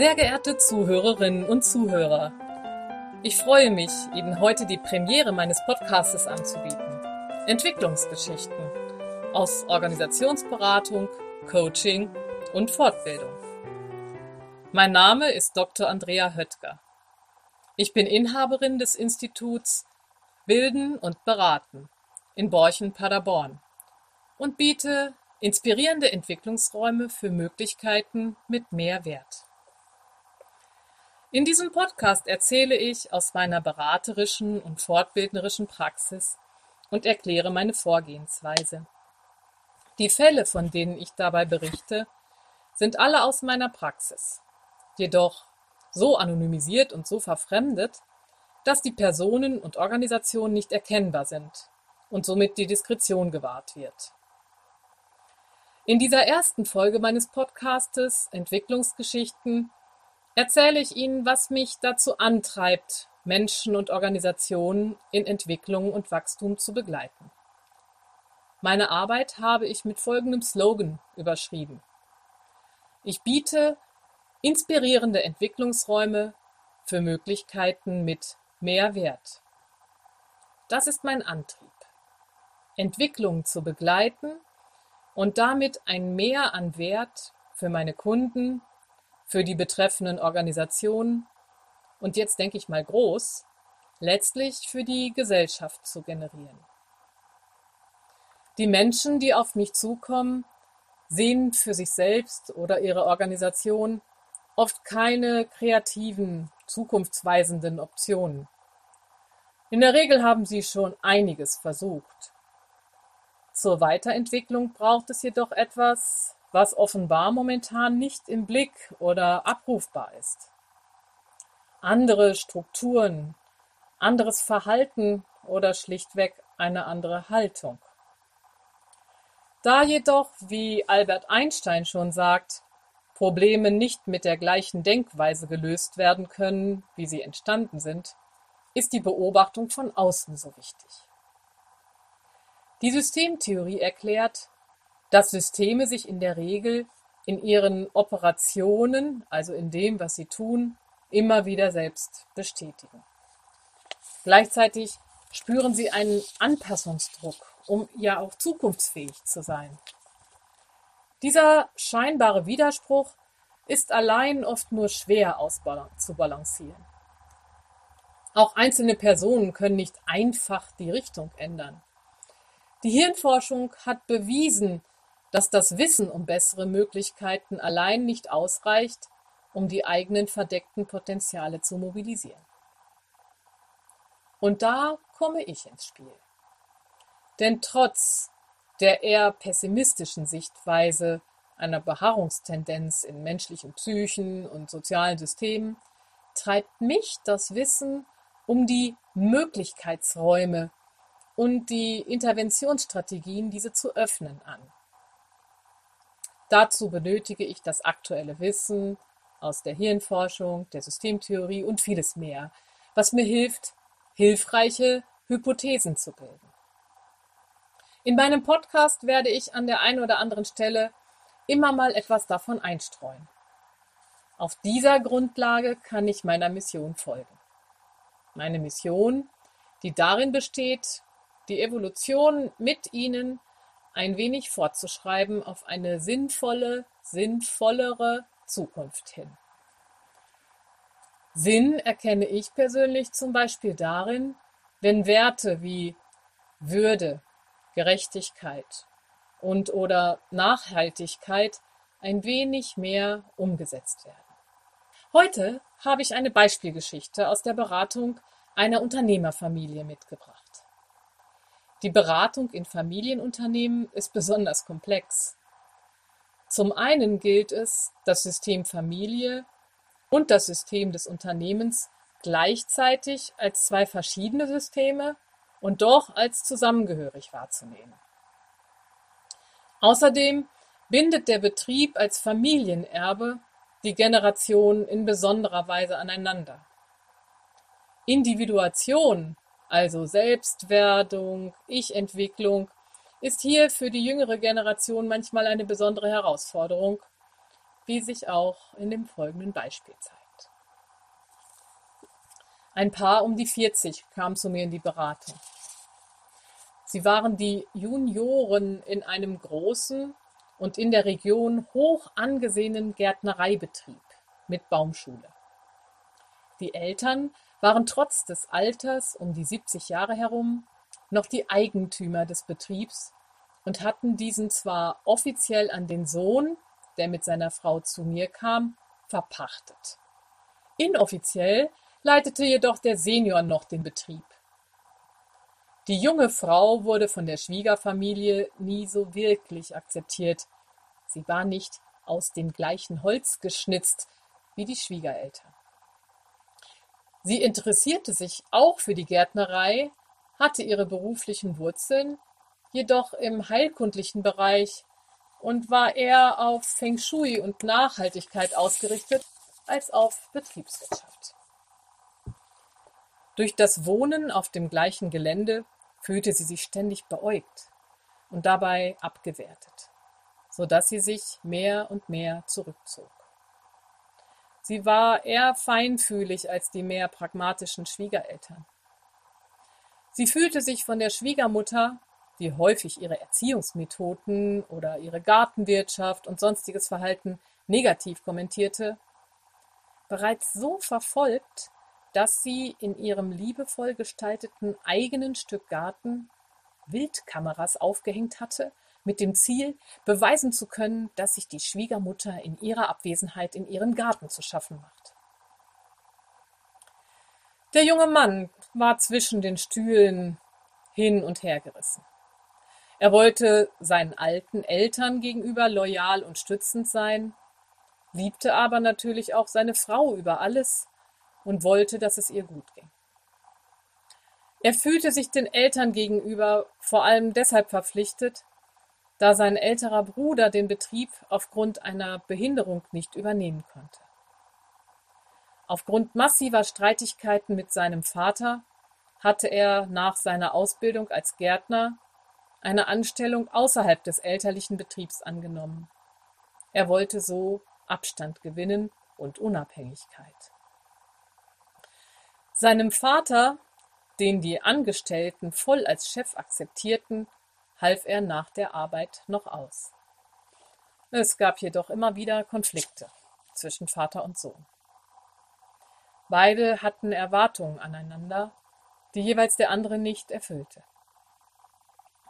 Sehr geehrte Zuhörerinnen und Zuhörer, ich freue mich, Ihnen heute die Premiere meines Podcastes anzubieten. Entwicklungsgeschichten aus Organisationsberatung, Coaching und Fortbildung. Mein Name ist Dr. Andrea Höttger. Ich bin Inhaberin des Instituts Bilden und Beraten in Borchen-Paderborn und biete inspirierende Entwicklungsräume für Möglichkeiten mit mehr Wert. In diesem Podcast erzähle ich aus meiner beraterischen und fortbildnerischen Praxis und erkläre meine Vorgehensweise. Die Fälle, von denen ich dabei berichte, sind alle aus meiner Praxis, jedoch so anonymisiert und so verfremdet, dass die Personen und Organisationen nicht erkennbar sind und somit die Diskretion gewahrt wird. In dieser ersten Folge meines Podcastes Entwicklungsgeschichten erzähle ich Ihnen, was mich dazu antreibt, Menschen und Organisationen in Entwicklung und Wachstum zu begleiten. Meine Arbeit habe ich mit folgendem Slogan überschrieben. Ich biete inspirierende Entwicklungsräume für Möglichkeiten mit mehr Wert. Das ist mein Antrieb. Entwicklung zu begleiten und damit ein Mehr an Wert für meine Kunden, für die betreffenden Organisationen und jetzt denke ich mal groß, letztlich für die Gesellschaft zu generieren. Die Menschen, die auf mich zukommen, sehen für sich selbst oder ihre Organisation oft keine kreativen, zukunftsweisenden Optionen. In der Regel haben sie schon einiges versucht. Zur Weiterentwicklung braucht es jedoch etwas, was offenbar momentan nicht im Blick oder abrufbar ist. Andere Strukturen, anderes Verhalten oder schlichtweg eine andere Haltung. Da jedoch, wie Albert Einstein schon sagt, Probleme nicht mit der gleichen Denkweise gelöst werden können, wie sie entstanden sind, ist die Beobachtung von außen so wichtig. Die Systemtheorie erklärt, dass Systeme sich in der Regel in ihren Operationen, also in dem, was sie tun, immer wieder selbst bestätigen. Gleichzeitig spüren sie einen Anpassungsdruck, um ja auch zukunftsfähig zu sein. Dieser scheinbare Widerspruch ist allein oft nur schwer auszubalancieren. Auch einzelne Personen können nicht einfach die Richtung ändern. Die Hirnforschung hat bewiesen, dass das Wissen um bessere Möglichkeiten allein nicht ausreicht, um die eigenen verdeckten Potenziale zu mobilisieren. Und da komme ich ins Spiel. Denn trotz der eher pessimistischen Sichtweise einer Beharrungstendenz in menschlichen Psychen und sozialen Systemen treibt mich das Wissen um die Möglichkeitsräume und die Interventionsstrategien, diese zu öffnen, an. Dazu benötige ich das aktuelle Wissen aus der Hirnforschung, der Systemtheorie und vieles mehr, was mir hilft, hilfreiche Hypothesen zu bilden. In meinem Podcast werde ich an der einen oder anderen Stelle immer mal etwas davon einstreuen. Auf dieser Grundlage kann ich meiner Mission folgen. Meine Mission, die darin besteht, die Evolution mit Ihnen ein wenig fortzuschreiben auf eine sinnvolle, sinnvollere Zukunft hin. Sinn erkenne ich persönlich zum Beispiel darin, wenn Werte wie Würde, Gerechtigkeit und oder Nachhaltigkeit ein wenig mehr umgesetzt werden. Heute habe ich eine Beispielgeschichte aus der Beratung einer Unternehmerfamilie mitgebracht. Die Beratung in Familienunternehmen ist besonders komplex. Zum einen gilt es, das System Familie und das System des Unternehmens gleichzeitig als zwei verschiedene Systeme und doch als zusammengehörig wahrzunehmen. Außerdem bindet der Betrieb als Familienerbe die Generationen in besonderer Weise aneinander. Individuation, also Selbstwerdung, Ich-Entwicklung, ist hier für die jüngere Generation manchmal eine besondere Herausforderung, wie sich auch in dem folgenden Beispiel zeigt. Ein Paar um die 40 kam zu mir in die Beratung. Sie waren die Junioren in einem großen und in der Region hoch angesehenen Gärtnereibetrieb mit Baumschule. Die Eltern waren trotz des Alters um die 70 Jahre herum noch die Eigentümer des Betriebs und hatten diesen zwar offiziell an den Sohn, der mit seiner Frau zu mir kam, verpachtet. Inoffiziell leitete jedoch der Senior noch den Betrieb. Die junge Frau wurde von der Schwiegerfamilie nie so wirklich akzeptiert. Sie war nicht aus dem gleichen Holz geschnitzt wie die Schwiegereltern. Sie interessierte sich auch für die Gärtnerei, hatte ihre beruflichen Wurzeln jedoch im heilkundlichen Bereich und war eher auf Feng Shui und Nachhaltigkeit ausgerichtet als auf Betriebswirtschaft. Durch das Wohnen auf dem gleichen Gelände fühlte sie sich ständig beäugt und dabei abgewertet, so dass sie sich mehr und mehr zurückzog. Sie war eher feinfühlig als die mehr pragmatischen Schwiegereltern. Sie fühlte sich von der Schwiegermutter, die häufig ihre Erziehungsmethoden oder ihre Gartenwirtschaft und sonstiges Verhalten negativ kommentierte, bereits so verfolgt, dass sie in ihrem liebevoll gestalteten eigenen Stück Garten Wildkameras aufgehängt hatte, mit dem Ziel, beweisen zu können, dass sich die Schwiegermutter in ihrer Abwesenheit in ihren Garten zu schaffen macht. Der junge Mann war zwischen den Stühlen hin und her gerissen. Er wollte seinen alten Eltern gegenüber loyal und stützend sein, liebte aber natürlich auch seine Frau über alles und wollte, dass es ihr gut ging. Er fühlte sich den Eltern gegenüber vor allem deshalb verpflichtet, da sein älterer Bruder den Betrieb aufgrund einer Behinderung nicht übernehmen konnte. Aufgrund massiver Streitigkeiten mit seinem Vater hatte er nach seiner Ausbildung als Gärtner eine Anstellung außerhalb des elterlichen Betriebs angenommen. Er wollte so Abstand gewinnen und Unabhängigkeit. Seinem Vater, den die Angestellten voll als Chef akzeptierten, half er nach der Arbeit noch aus. Es gab jedoch immer wieder Konflikte zwischen Vater und Sohn. Beide hatten Erwartungen aneinander, die jeweils der andere nicht erfüllte.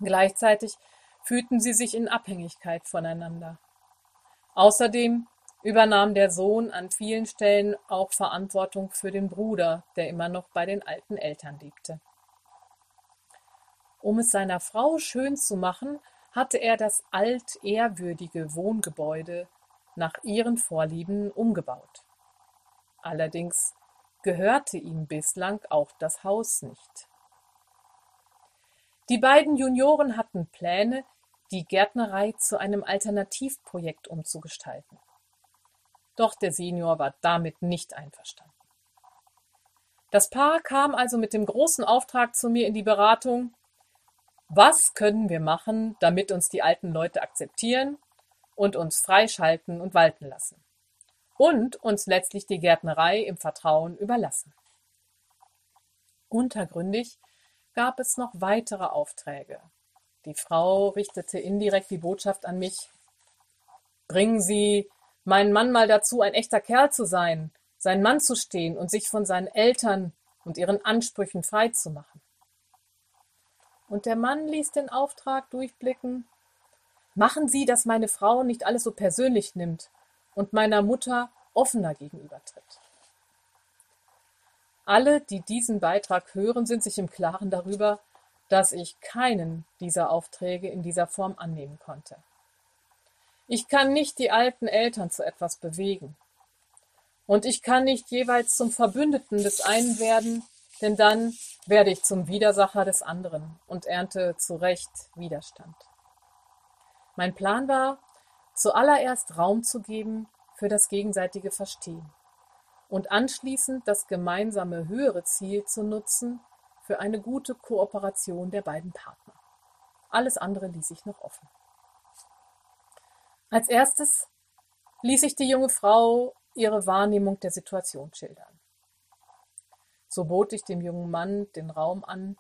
Gleichzeitig fühlten sie sich in Abhängigkeit voneinander. Außerdem übernahm der Sohn an vielen Stellen auch Verantwortung für den Bruder, der immer noch bei den alten Eltern lebte. Um es seiner Frau schön zu machen, hatte er das altehrwürdige Wohngebäude nach ihren Vorlieben umgebaut. Allerdings gehörte ihm bislang auch das Haus nicht. Die beiden Junioren hatten Pläne, die Gärtnerei zu einem Alternativprojekt umzugestalten. Doch der Senior war damit nicht einverstanden. Das Paar kam also mit dem großen Auftrag zu mir in die Beratung, was können wir machen, damit uns die alten Leute akzeptieren und uns freischalten und walten lassen? Und uns letztlich die Gärtnerei im Vertrauen überlassen. Untergründig gab es noch weitere Aufträge. Die Frau richtete indirekt die Botschaft an mich, bringen Sie meinen Mann mal dazu, ein echter Kerl zu sein, sein Mann zu stehen und sich von seinen Eltern und ihren Ansprüchen frei zu machen. Und der Mann ließ den Auftrag durchblicken, machen Sie, dass meine Frau nicht alles so persönlich nimmt und meiner Mutter offener gegenübertritt. Alle, die diesen Beitrag hören, sind sich im Klaren darüber, dass ich keinen dieser Aufträge in dieser Form annehmen konnte. Ich kann nicht die alten Eltern zu etwas bewegen. Und ich kann nicht jeweils zum Verbündeten des einen werden, denn dann werde ich zum Widersacher des anderen und ernte zu Recht Widerstand. Mein Plan war, zuallererst Raum zu geben für das gegenseitige Verstehen und anschließend das gemeinsame höhere Ziel zu nutzen für eine gute Kooperation der beiden Partner. Alles andere ließ ich noch offen. Als erstes ließ sich die junge Frau ihre Wahrnehmung der Situation schildern. So bot ich dem jungen Mann den Raum an,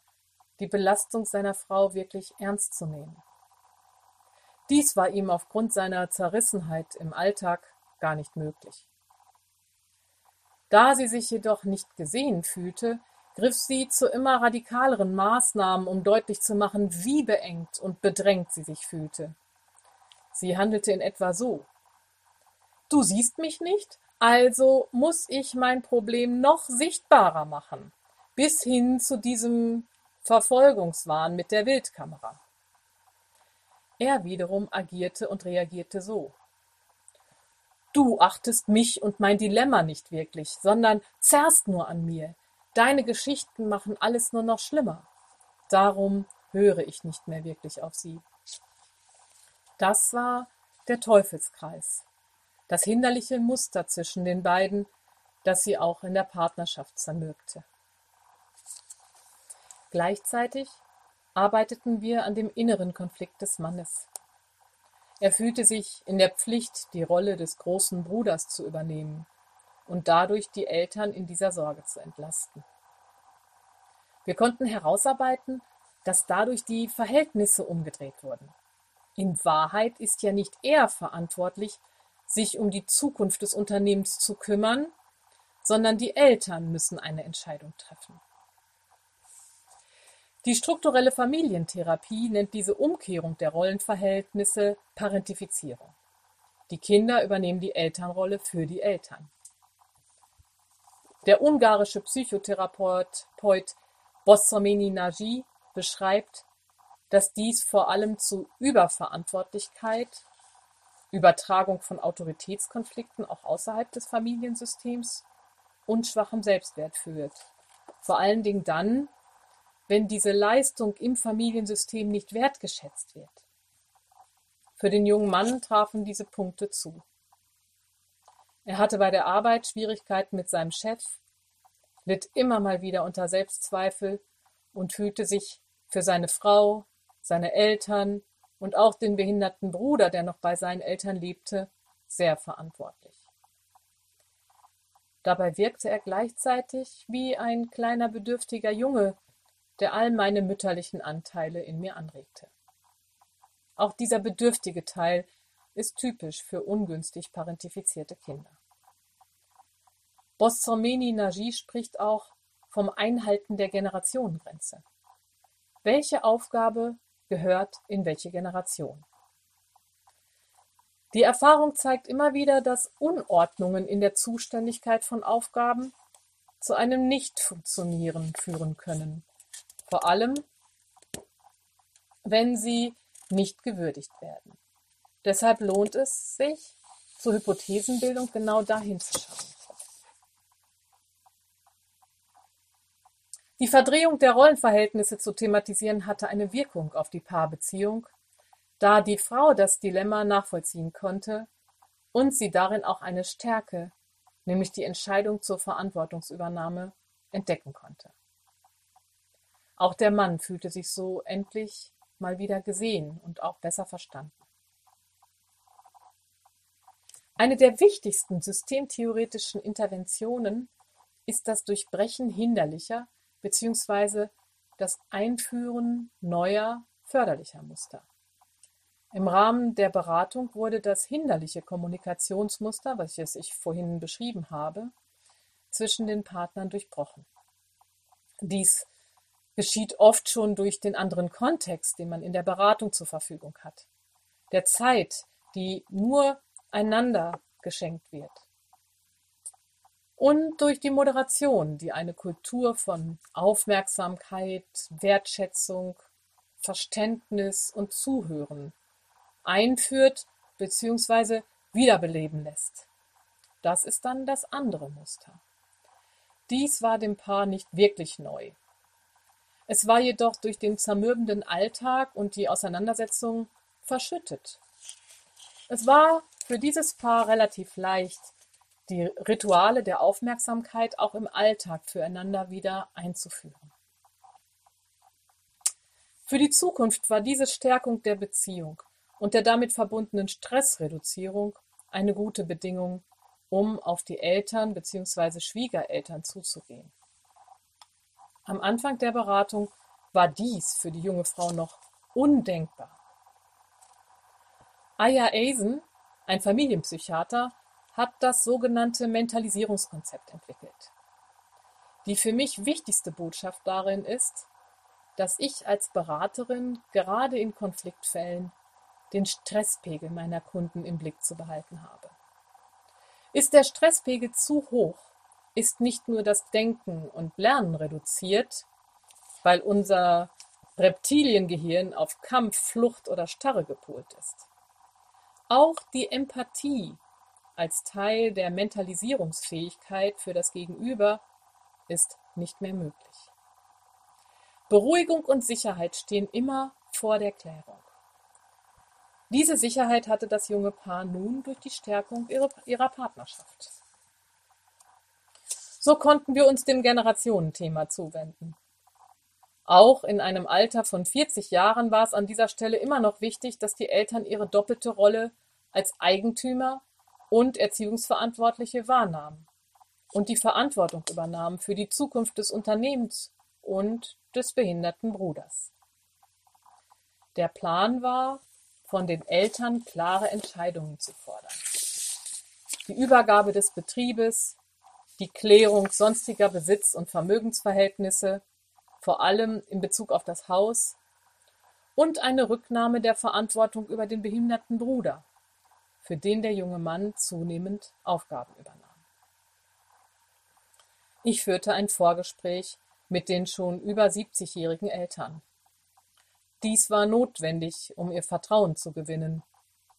die Belastung seiner Frau wirklich ernst zu nehmen. Dies war ihm aufgrund seiner Zerrissenheit im Alltag gar nicht möglich. Da sie sich jedoch nicht gesehen fühlte, griff sie zu immer radikaleren Maßnahmen, um deutlich zu machen, wie beengt und bedrängt sie sich fühlte. Sie handelte in etwa so. Du siehst mich nicht, also muss ich mein Problem noch sichtbarer machen, bis hin zu diesem Verfolgungswahn mit der Wildkamera. Er wiederum agierte und reagierte so. Du achtest mich und mein Dilemma nicht wirklich, sondern zerrst nur an mir. Deine Geschichten machen alles nur noch schlimmer. Darum höre ich nicht mehr wirklich auf sie. Das war der Teufelskreis, das hinderliche Muster zwischen den beiden, das sie auch in der Partnerschaft zermürbte. Gleichzeitig arbeiteten wir an dem inneren Konflikt des Mannes. Er fühlte sich in der Pflicht, die Rolle des großen Bruders zu übernehmen und dadurch die Eltern in dieser Sorge zu entlasten. Wir konnten herausarbeiten, dass dadurch die Verhältnisse umgedreht wurden. In Wahrheit ist ja nicht er verantwortlich, sich um die Zukunft des Unternehmens zu kümmern, sondern die Eltern müssen eine Entscheidung treffen. Die strukturelle Familientherapie nennt diese Umkehrung der Rollenverhältnisse Parentifizierung. Die Kinder übernehmen die Elternrolle für die Eltern. Der ungarische Psychotherapeut Bossomeni Nagy beschreibt dass dies vor allem zu Überverantwortlichkeit, Übertragung von Autoritätskonflikten auch außerhalb des Familiensystems und schwachem Selbstwert führt. Vor allen Dingen dann, wenn diese Leistung im Familiensystem nicht wertgeschätzt wird. Für den jungen Mann trafen diese Punkte zu. Er hatte bei der Arbeit Schwierigkeiten mit seinem Chef, litt immer mal wieder unter Selbstzweifel und fühlte sich für seine Frau, seine Eltern und auch den behinderten Bruder, der noch bei seinen Eltern lebte, sehr verantwortlich. Dabei wirkte er gleichzeitig wie ein kleiner bedürftiger Junge, der all meine mütterlichen Anteile in mir anregte. Auch dieser bedürftige Teil ist typisch für ungünstig parentifizierte Kinder. Bossomeni Nagy spricht auch vom Einhalten der Generationengrenze. Welche Aufgabe gehört in welche Generation. Die Erfahrung zeigt immer wieder, dass Unordnungen in der Zuständigkeit von Aufgaben zu einem Nicht-Funktionieren führen können, vor allem wenn sie nicht gewürdigt werden. Deshalb lohnt es sich, zur Hypothesenbildung genau dahin zu schauen. Die Verdrehung der Rollenverhältnisse zu thematisieren hatte eine Wirkung auf die Paarbeziehung, da die Frau das Dilemma nachvollziehen konnte und sie darin auch eine Stärke, nämlich die Entscheidung zur Verantwortungsübernahme, entdecken konnte. Auch der Mann fühlte sich so endlich mal wieder gesehen und auch besser verstanden. Eine der wichtigsten systemtheoretischen Interventionen ist das Durchbrechen hinderlicher beziehungsweise das Einführen neuer förderlicher Muster. Im Rahmen der Beratung wurde das hinderliche Kommunikationsmuster, welches ich vorhin beschrieben habe, zwischen den Partnern durchbrochen. Dies geschieht oft schon durch den anderen Kontext, den man in der Beratung zur Verfügung hat, der Zeit, die nur einander geschenkt wird und durch die Moderation, die eine Kultur von Aufmerksamkeit, Wertschätzung, Verständnis und Zuhören einführt bzw. wiederbeleben lässt. Das ist dann das andere Muster. Dies war dem Paar nicht wirklich neu. Es war jedoch durch den zermürbenden Alltag und die Auseinandersetzung verschüttet. Es war für dieses Paar relativ leicht, die Rituale der Aufmerksamkeit auch im Alltag füreinander wieder einzuführen. Für die Zukunft war diese Stärkung der Beziehung und der damit verbundenen Stressreduzierung eine gute Bedingung, um auf die Eltern bzw. Schwiegereltern zuzugehen. Am Anfang der Beratung war dies für die junge Frau noch undenkbar. Aya Eisen, ein Familienpsychiater, hat das sogenannte Mentalisierungskonzept entwickelt. Die für mich wichtigste Botschaft darin ist, dass ich als Beraterin gerade in Konfliktfällen den Stresspegel meiner Kunden im Blick zu behalten habe. Ist der Stresspegel zu hoch, ist nicht nur das Denken und Lernen reduziert, weil unser Reptiliengehirn auf Kampf, Flucht oder Starre gepolt ist. Auch die Empathie als Teil der Mentalisierungsfähigkeit für das Gegenüber ist nicht mehr möglich. Beruhigung und Sicherheit stehen immer vor der Klärung. Diese Sicherheit hatte das junge Paar nun durch die Stärkung ihrer Partnerschaft. So konnten wir uns dem Generationenthema zuwenden. Auch in einem Alter von 40 Jahren war es an dieser Stelle immer noch wichtig, dass die Eltern ihre doppelte Rolle als Eigentümer und Erziehungsverantwortliche wahrnahmen und die Verantwortung übernahmen für die Zukunft des Unternehmens und des behinderten Bruders. Der Plan war, von den Eltern klare Entscheidungen zu fordern. Die Übergabe des Betriebes, die Klärung sonstiger Besitz- und Vermögensverhältnisse, vor allem in Bezug auf das Haus, und eine Rücknahme der Verantwortung über den behinderten Bruder, für den der junge Mann zunehmend Aufgaben übernahm. Ich führte ein Vorgespräch mit den schon über 70-jährigen Eltern. Dies war notwendig, um ihr Vertrauen zu gewinnen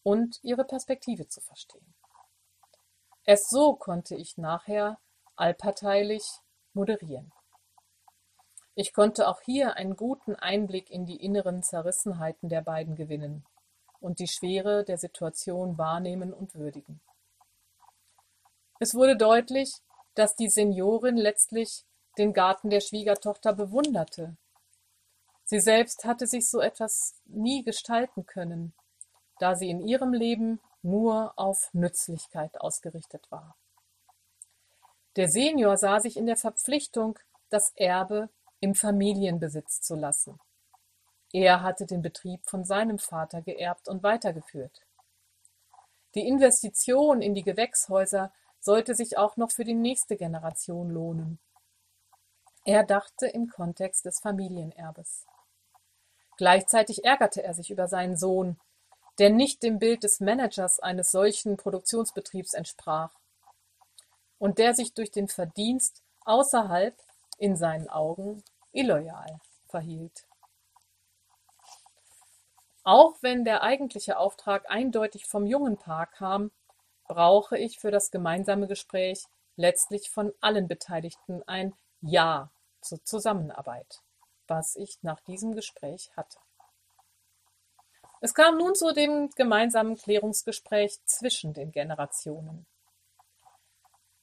und ihre Perspektive zu verstehen. Erst so konnte ich nachher allparteilich moderieren. Ich konnte auch hier einen guten Einblick in die inneren Zerrissenheiten der beiden gewinnen und die Schwere der Situation wahrnehmen und würdigen. Es wurde deutlich, dass die Seniorin letztlich den Garten der Schwiegertochter bewunderte. Sie selbst hatte sich so etwas nie gestalten können, da sie in ihrem Leben nur auf Nützlichkeit ausgerichtet war. Der Senior sah sich in der Verpflichtung, das Erbe im Familienbesitz zu lassen. Er hatte den Betrieb von seinem Vater geerbt und weitergeführt. Die Investition in die Gewächshäuser sollte sich auch noch für die nächste Generation lohnen. Er dachte im Kontext des Familienerbes. Gleichzeitig ärgerte er sich über seinen Sohn, der nicht dem Bild des Managers eines solchen Produktionsbetriebs entsprach und der sich durch den Verdienst außerhalb in seinen Augen illoyal verhielt. Auch wenn der eigentliche Auftrag eindeutig vom jungen Paar kam, brauche ich für das gemeinsame Gespräch letztlich von allen Beteiligten ein Ja zur Zusammenarbeit, was ich nach diesem Gespräch hatte. Es kam nun zu dem gemeinsamen Klärungsgespräch zwischen den Generationen.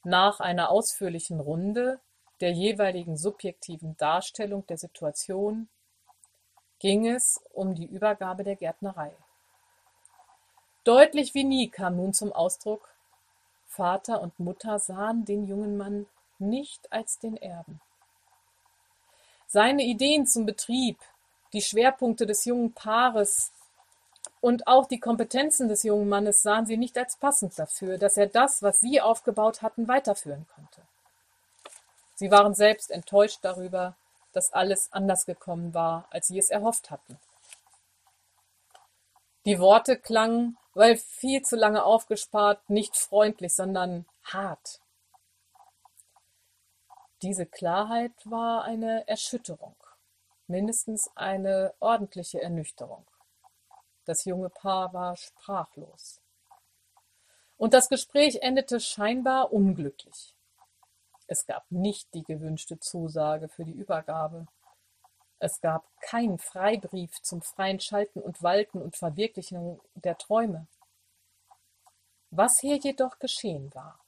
Nach einer ausführlichen Runde der jeweiligen subjektiven Darstellung der Situation ging es um die Übergabe der Gärtnerei. Deutlich wie nie kam nun zum Ausdruck, Vater und Mutter sahen den jungen Mann nicht als den Erben. Seine Ideen zum Betrieb, die Schwerpunkte des jungen Paares und auch die Kompetenzen des jungen Mannes sahen sie nicht als passend dafür, dass er das, was sie aufgebaut hatten, weiterführen konnte. Sie waren selbst enttäuscht darüber, dass alles anders gekommen war, als sie es erhofft hatten. Die Worte klangen weil viel zu lange aufgespart, nicht freundlich, sondern hart. Diese Klarheit war eine Erschütterung, mindestens eine ordentliche Ernüchterung. Das junge Paar war sprachlos. Und das Gespräch endete scheinbar unglücklich. Es gab nicht die gewünschte Zusage für die Übergabe. Es gab keinen Freibrief zum freien Schalten und Walten und Verwirklichen der Träume. Was hier jedoch geschehen war: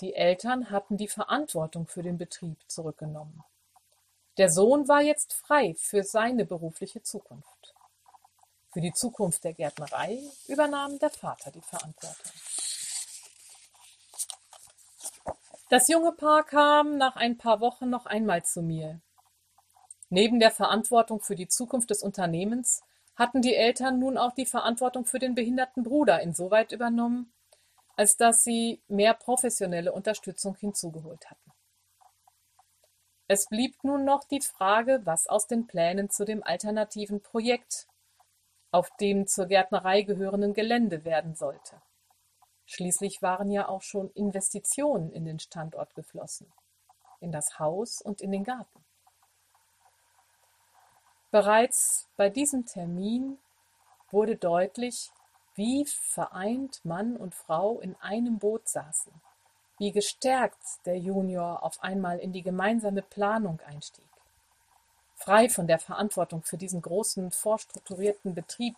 Die Eltern hatten die Verantwortung für den Betrieb zurückgenommen. Der Sohn war jetzt frei für seine berufliche Zukunft. Für die Zukunft der Gärtnerei übernahm der Vater die Verantwortung. Das junge Paar kam nach ein paar Wochen noch einmal zu mir. Neben der Verantwortung für die Zukunft des Unternehmens hatten die Eltern nun auch die Verantwortung für den behinderten Bruder insoweit übernommen, als dass sie mehr professionelle Unterstützung hinzugeholt hatten. Es blieb nun noch die Frage, was aus den Plänen zu dem alternativen Projekt auf dem zur Gärtnerei gehörenden Gelände werden sollte. Schließlich waren ja auch schon Investitionen in den Standort geflossen, in das Haus und in den Garten. Bereits bei diesem Termin wurde deutlich, wie vereint Mann und Frau in einem Boot saßen, wie gestärkt der Junior auf einmal in die gemeinsame Planung einstieg frei von der Verantwortung für diesen großen, vorstrukturierten Betrieb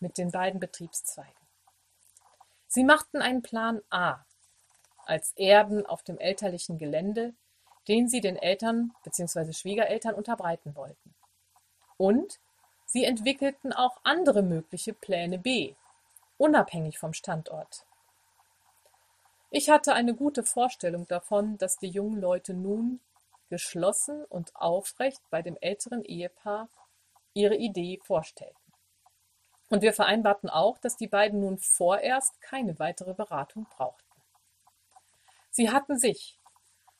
mit den beiden Betriebszweigen. Sie machten einen Plan A als Erben auf dem elterlichen Gelände, den sie den Eltern bzw. Schwiegereltern unterbreiten wollten. Und sie entwickelten auch andere mögliche Pläne B, unabhängig vom Standort. Ich hatte eine gute Vorstellung davon, dass die jungen Leute nun geschlossen und aufrecht bei dem älteren Ehepaar ihre Idee vorstellten. Und wir vereinbarten auch, dass die beiden nun vorerst keine weitere Beratung brauchten. Sie hatten sich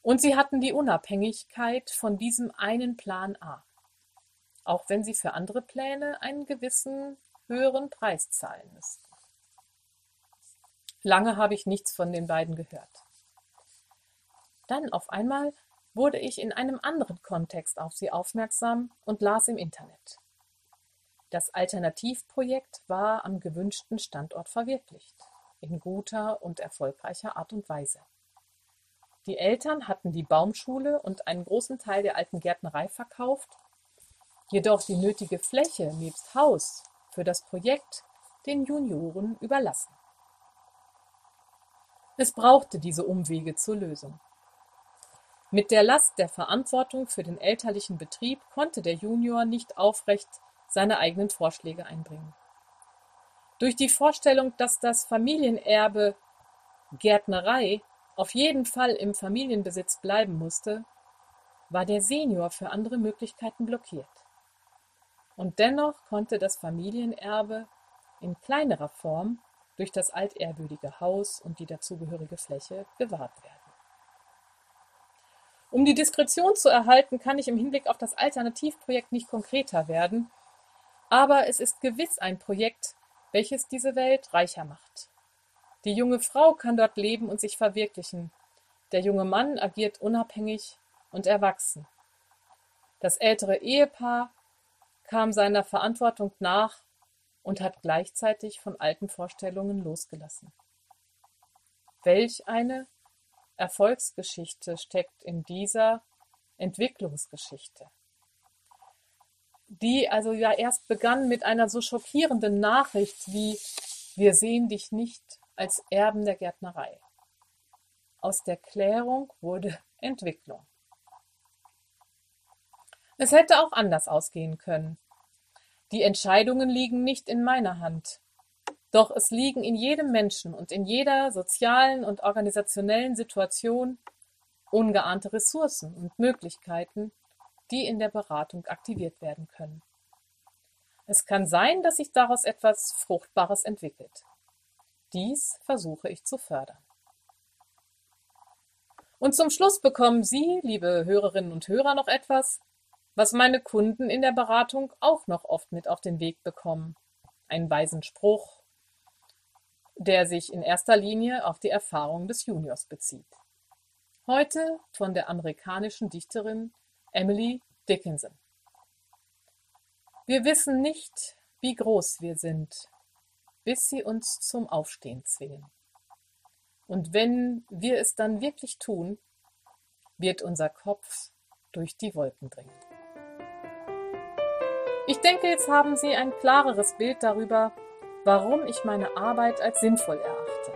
und sie hatten die Unabhängigkeit von diesem einen Plan A, auch wenn sie für andere Pläne einen gewissen höheren Preis zahlen müssten. Lange habe ich nichts von den beiden gehört. Dann auf einmal wurde ich in einem anderen Kontext auf sie aufmerksam und las im Internet. Das Alternativprojekt war am gewünschten Standort verwirklicht, in guter und erfolgreicher Art und Weise. Die Eltern hatten die Baumschule und einen großen Teil der alten Gärtnerei verkauft, jedoch die nötige Fläche nebst Haus für das Projekt den Junioren überlassen. Es brauchte diese Umwege zur Lösung. Mit der Last der Verantwortung für den elterlichen Betrieb konnte der Junior nicht aufrecht seine eigenen Vorschläge einbringen. Durch die Vorstellung, dass das Familienerbe Gärtnerei auf jeden Fall im Familienbesitz bleiben musste, war der Senior für andere Möglichkeiten blockiert. Und dennoch konnte das Familienerbe in kleinerer Form durch das altehrwürdige Haus und die dazugehörige Fläche gewahrt werden. Um die Diskretion zu erhalten, kann ich im Hinblick auf das Alternativprojekt nicht konkreter werden, aber es ist gewiss ein Projekt, welches diese Welt reicher macht. Die junge Frau kann dort leben und sich verwirklichen. Der junge Mann agiert unabhängig und erwachsen. Das ältere Ehepaar kam seiner Verantwortung nach und hat gleichzeitig von alten Vorstellungen losgelassen. Welch eine Erfolgsgeschichte steckt in dieser Entwicklungsgeschichte, die also ja erst begann mit einer so schockierenden Nachricht wie Wir sehen dich nicht als Erben der Gärtnerei. Aus der Klärung wurde Entwicklung. Es hätte auch anders ausgehen können. Die Entscheidungen liegen nicht in meiner Hand. Doch es liegen in jedem Menschen und in jeder sozialen und organisationellen Situation ungeahnte Ressourcen und Möglichkeiten, die in der Beratung aktiviert werden können. Es kann sein, dass sich daraus etwas Fruchtbares entwickelt. Dies versuche ich zu fördern. Und zum Schluss bekommen Sie, liebe Hörerinnen und Hörer, noch etwas, was meine Kunden in der Beratung auch noch oft mit auf den Weg bekommen. Einen weisen Spruch, der sich in erster Linie auf die Erfahrung des Juniors bezieht. Heute von der amerikanischen Dichterin Emily Dickinson. Wir wissen nicht, wie groß wir sind, bis sie uns zum Aufstehen zwingen. Und wenn wir es dann wirklich tun, wird unser Kopf durch die Wolken dringen. Ich denke, jetzt haben Sie ein klareres Bild darüber, warum ich meine Arbeit als sinnvoll erachte.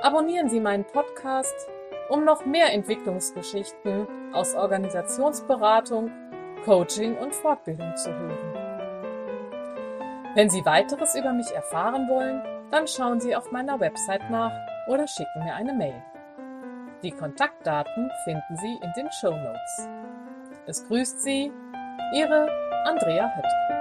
Abonnieren Sie meinen Podcast, um noch mehr Entwicklungsgeschichten aus Organisationsberatung, Coaching und Fortbildung zu hören. Wenn Sie weiteres über mich erfahren wollen, dann schauen Sie auf meiner Website nach oder schicken mir eine Mail. Die Kontaktdaten finden Sie in den Show Notes. Es grüßt Sie Ihre Andrea Hött.